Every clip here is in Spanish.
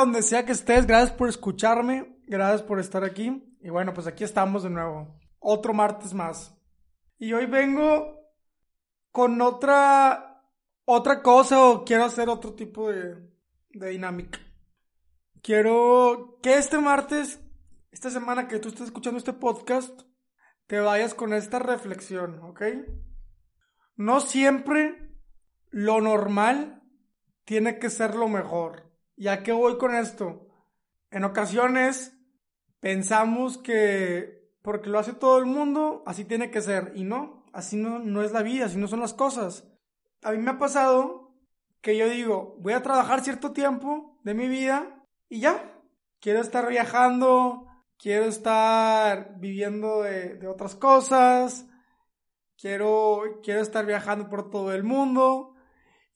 donde sea que estés, gracias por escucharme, gracias por estar aquí. Y bueno, pues aquí estamos de nuevo, otro martes más. Y hoy vengo con otra, otra cosa o quiero hacer otro tipo de, de dinámica. Quiero que este martes, esta semana que tú estés escuchando este podcast, te vayas con esta reflexión, ¿ok? No siempre lo normal tiene que ser lo mejor. ¿Y a qué voy con esto? En ocasiones pensamos que porque lo hace todo el mundo, así tiene que ser. Y no, así no, no es la vida, así no son las cosas. A mí me ha pasado que yo digo, voy a trabajar cierto tiempo de mi vida y ya. Quiero estar viajando, quiero estar viviendo de, otras cosas, quiero, quiero estar viajando por todo el mundo.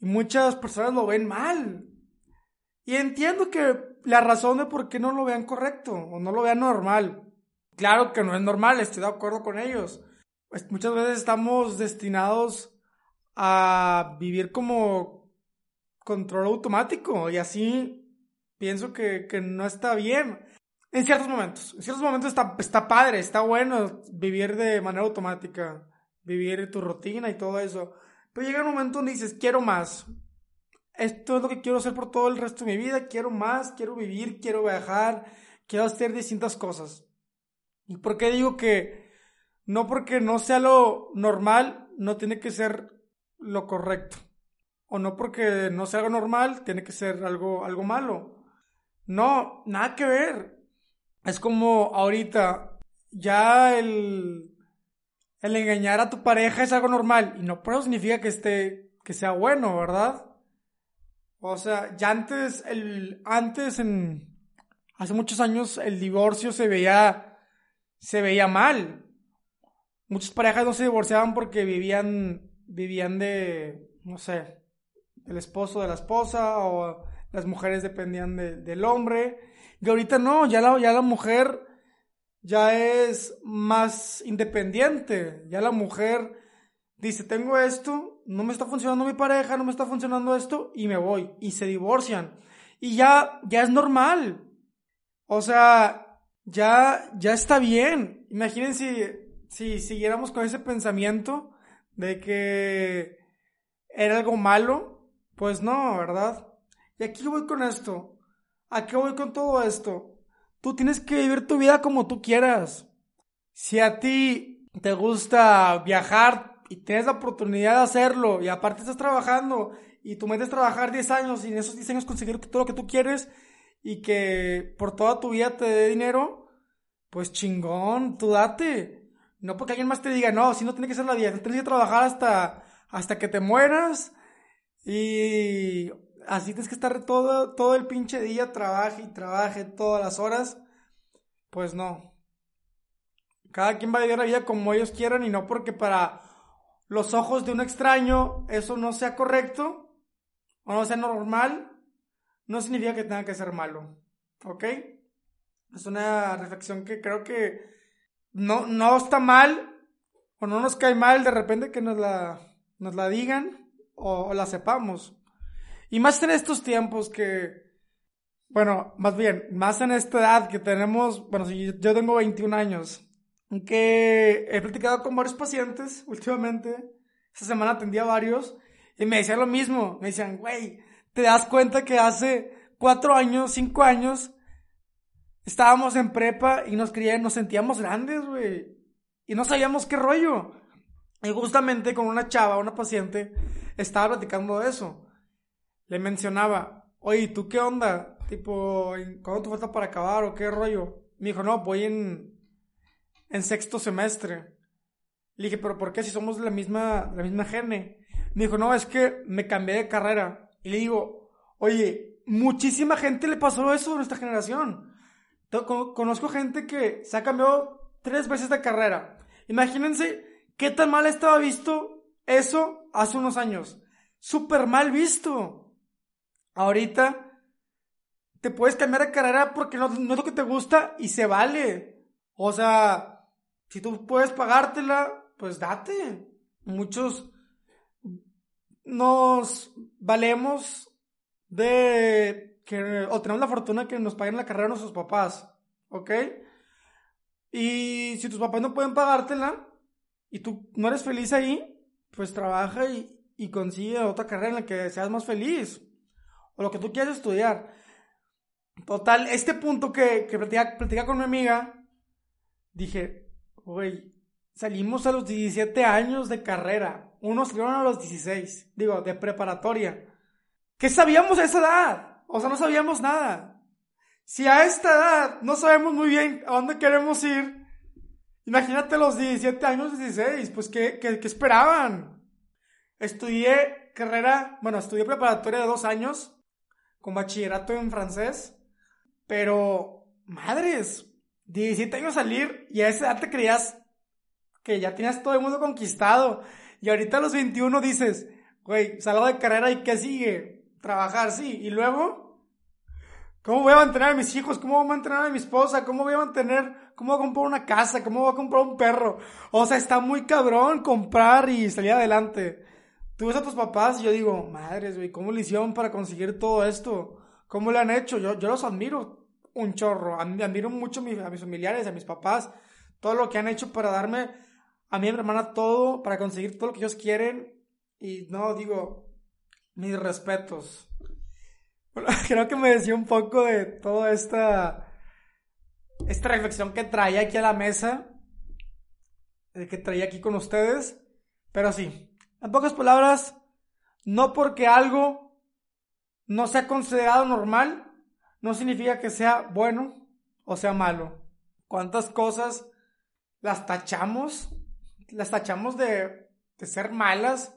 Y muchas personas lo ven mal. Y entiendo que la razón de por qué no lo vean correcto o no lo vean normal. Claro que no es normal, estoy de acuerdo con ellos. Pues muchas veces estamos destinados a vivir como control automático y así pienso que, que no está bien. En ciertos momentos, en ciertos momentos está, está padre, está bueno vivir de manera automática, vivir tu rutina y todo eso. Pero llega un momento donde dices, quiero más. Esto es lo que quiero hacer por todo el resto de mi vida. Quiero más, quiero vivir, quiero viajar, quiero hacer distintas cosas. ¿Y por qué digo que no porque no sea lo normal, no tiene que ser lo correcto? O no porque no sea algo normal, tiene que ser algo, algo malo. No, nada que ver. Es como ahorita, ya el, el engañar a tu pareja es algo normal. Y no por eso significa que esté, que sea bueno, ¿verdad? O sea, ya antes, el, antes en, hace muchos años el divorcio se veía, se veía mal. Muchas parejas no se divorciaban porque vivían, vivían de, no sé, el esposo de la esposa o las mujeres dependían de, del hombre. Y ahorita no, ya la, ya la mujer ya es más independiente. Ya la mujer dice, tengo esto, no me está funcionando mi pareja, no me está funcionando esto, y me voy. Y se divorcian. Y ya, ya es normal. O sea, ya, ya está bien. Imagínense si, si siguiéramos con ese pensamiento de que era algo malo. Pues no, ¿verdad? Y aquí voy con esto. ¿A qué voy con todo esto? Tú tienes que vivir tu vida como tú quieras. Si a ti te gusta viajar y tienes la oportunidad de hacerlo y aparte estás trabajando y tú metes trabajar 10 años y en esos 10 años conseguir todo lo que tú quieres y que por toda tu vida te dé dinero, pues chingón, tú date. No porque alguien más te diga, no, si no tiene que ser la vida, tienes que trabajar hasta, hasta que te mueras y así tienes que estar todo, todo el pinche día, trabaje y trabaje todas las horas. Pues no. Cada quien va a vivir la vida como ellos quieran y no porque para los ojos de un extraño eso no sea correcto o no sea normal, no significa que tenga que ser malo. ¿Ok? Es una reflexión que creo que no, no está mal o no nos cae mal de repente que nos la, nos la digan o, la sepamos. Y más en estos tiempos que, bueno, más bien, más en esta edad que tenemos, bueno, si yo tengo 21 años, que he platicado con varios pacientes últimamente, esta semana atendí a varios, y me decían lo mismo, me decían, güey, te das cuenta que hace cuatro años, cinco años, estábamos en prepa y nos creían, nos sentíamos grandes, güey, y no sabíamos qué rollo. Y justamente con una chava, una paciente, estaba platicando de eso. Le mencionaba, oye, ¿tú qué onda? Tipo, ¿cuándo te falta para acabar o qué rollo? Me dijo, no, voy en, en sexto semestre. Le dije, ¿pero por qué si somos la misma, la misma gene? Me dijo, no, es que me cambié de carrera. Y le digo, oye, muchísima gente le pasó eso a nuestra generación. Conozco gente que se ha cambiado tres veces de carrera. Imagínense qué tan mal estaba visto eso hace unos años. Súper mal visto. Ahorita te puedes cambiar de carrera porque no, no es lo que te gusta y se vale. O sea, si tú puedes pagártela, pues date. Muchos nos valemos de que, o tenemos la fortuna que nos paguen la carrera nuestros papás, ¿ok? Y si tus papás no pueden pagártela y tú no eres feliz ahí, pues trabaja y, y consigue otra carrera en la que seas más feliz. O lo que tú quieras estudiar. Total, este punto que, que platica, con mi amiga, dije, güey, salimos a los 17 años de carrera. Unos salieron a los 16, digo, de preparatoria. ¿Qué sabíamos a esa edad? O sea, no sabíamos nada. Si a esta edad no sabemos muy bien a dónde queremos ir, imagínate los 17 años, 16, pues ¿qué, qué, qué esperaban? Estudié carrera, bueno, estudié preparatoria de dos años, con bachillerato en francés, pero, madres, 17 años salir y a esa edad te creías que ya tenías todo el mundo conquistado. Y ahorita a los 21 dices, güey, salgo de carrera y ¿qué sigue? Trabajar, sí. Y luego, ¿cómo voy a mantener a mis hijos? ¿Cómo voy a mantener a mi esposa? ¿Cómo voy a mantener, cómo voy a comprar una casa? ¿Cómo voy a comprar un perro? O sea, está muy cabrón comprar y salir adelante. Tú ves a tus papás y yo digo, madres, güey, ¿cómo le hicieron para conseguir todo esto? ¿Cómo le han hecho? Yo, yo los admiro un chorro. Admiro mucho a mis familiares, a mis papás, todo lo que han hecho para darme a mi hermana todo, para conseguir todo lo que ellos quieren. Y no, digo, mis respetos. creo que me decía un poco de toda esta, esta reflexión que traía aquí a la mesa, que traía aquí con ustedes. Pero sí, en pocas palabras, no porque algo no sea considerado normal, no significa que sea bueno o sea malo. ¿Cuántas cosas las tachamos? Las tachamos de, de ser malas.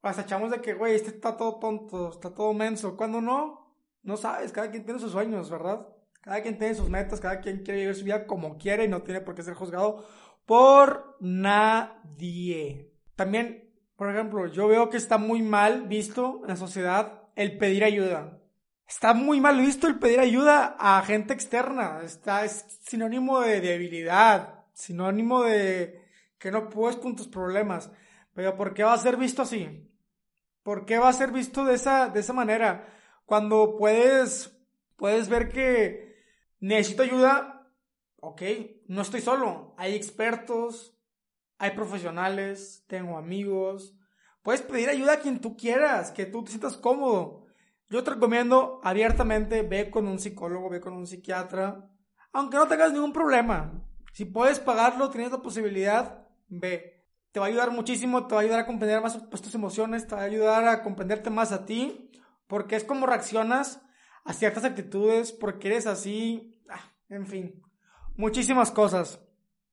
Las tachamos de que, güey, este está todo tonto, está todo menso. Cuando no, no sabes. Cada quien tiene sus sueños, ¿verdad? Cada quien tiene sus metas, cada quien quiere vivir su vida como quiere y no tiene por qué ser juzgado por nadie. También, por ejemplo, yo veo que está muy mal visto en la sociedad el pedir ayuda. Está muy mal visto el pedir ayuda a gente externa. Está, es sinónimo de debilidad, sinónimo de que no puedes con tus problemas. Pero ¿por qué va a ser visto así? ¿Por qué va a ser visto de esa, de esa manera? Cuando puedes, puedes ver que necesito ayuda, ok, no estoy solo. Hay expertos, hay profesionales, tengo amigos. Puedes pedir ayuda a quien tú quieras, que tú te sientas cómodo. Yo te recomiendo abiertamente, ve con un psicólogo, ve con un psiquiatra, aunque no tengas ningún problema. Si puedes pagarlo, tienes la posibilidad, ve. Te va a ayudar muchísimo, te va a ayudar a comprender más pues, tus emociones, te va a ayudar a comprenderte más a ti, porque es como reaccionas a ciertas actitudes, porque eres así, ah, en fin, muchísimas cosas.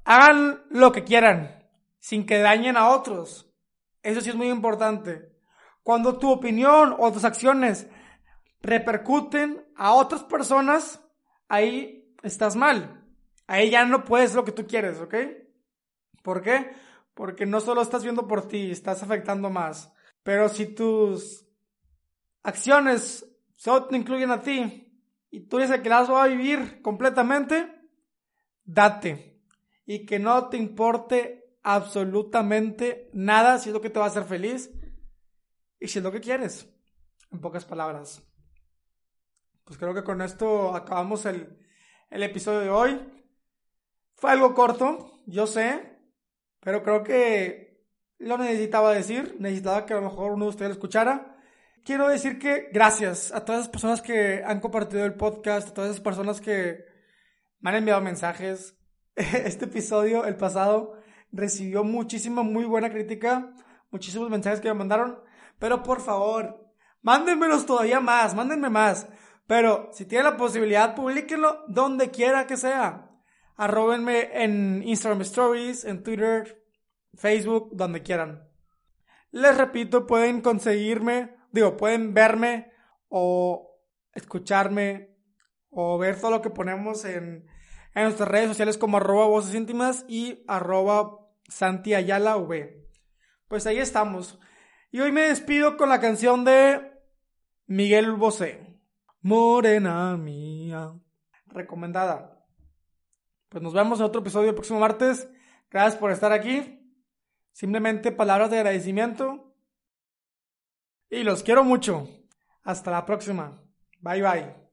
Hagan lo que quieran, sin que dañen a otros. Eso sí es muy importante. Cuando tu opinión o tus acciones repercuten a otras personas, ahí estás mal. Ahí ya no puedes lo que tú quieres, ¿ok? ¿Por qué? Porque no solo estás viendo por ti, estás afectando más. Pero si tus acciones solo te incluyen a ti y tú eres el que las va a vivir completamente, date. Y que no te importe absolutamente nada si es lo que te va a hacer feliz y si es lo que quieres. En pocas palabras pues creo que con esto acabamos el, el episodio de hoy. Fue algo corto, yo sé, pero creo que lo necesitaba decir, necesitaba que a lo mejor uno de ustedes lo escuchara. Quiero decir que gracias a todas las personas que han compartido el podcast, a todas esas personas que me han enviado mensajes. Este episodio, el pasado, recibió muchísima, muy buena crítica, muchísimos mensajes que me mandaron, pero por favor, mándenmelos todavía más, mándenme más. Pero si tiene la posibilidad, publíquenlo donde quiera que sea. Arrobenme en Instagram Stories, en Twitter, Facebook, donde quieran. Les repito, pueden conseguirme, digo, pueden verme o escucharme o ver todo lo que ponemos en, en nuestras redes sociales como arroba voces íntimas y arroba Santi Ayala V. Pues ahí estamos. Y hoy me despido con la canción de Miguel Bosé. Morena mía. Recomendada. Pues nos vemos en otro episodio el próximo martes. Gracias por estar aquí. Simplemente palabras de agradecimiento. Y los quiero mucho. Hasta la próxima. Bye bye.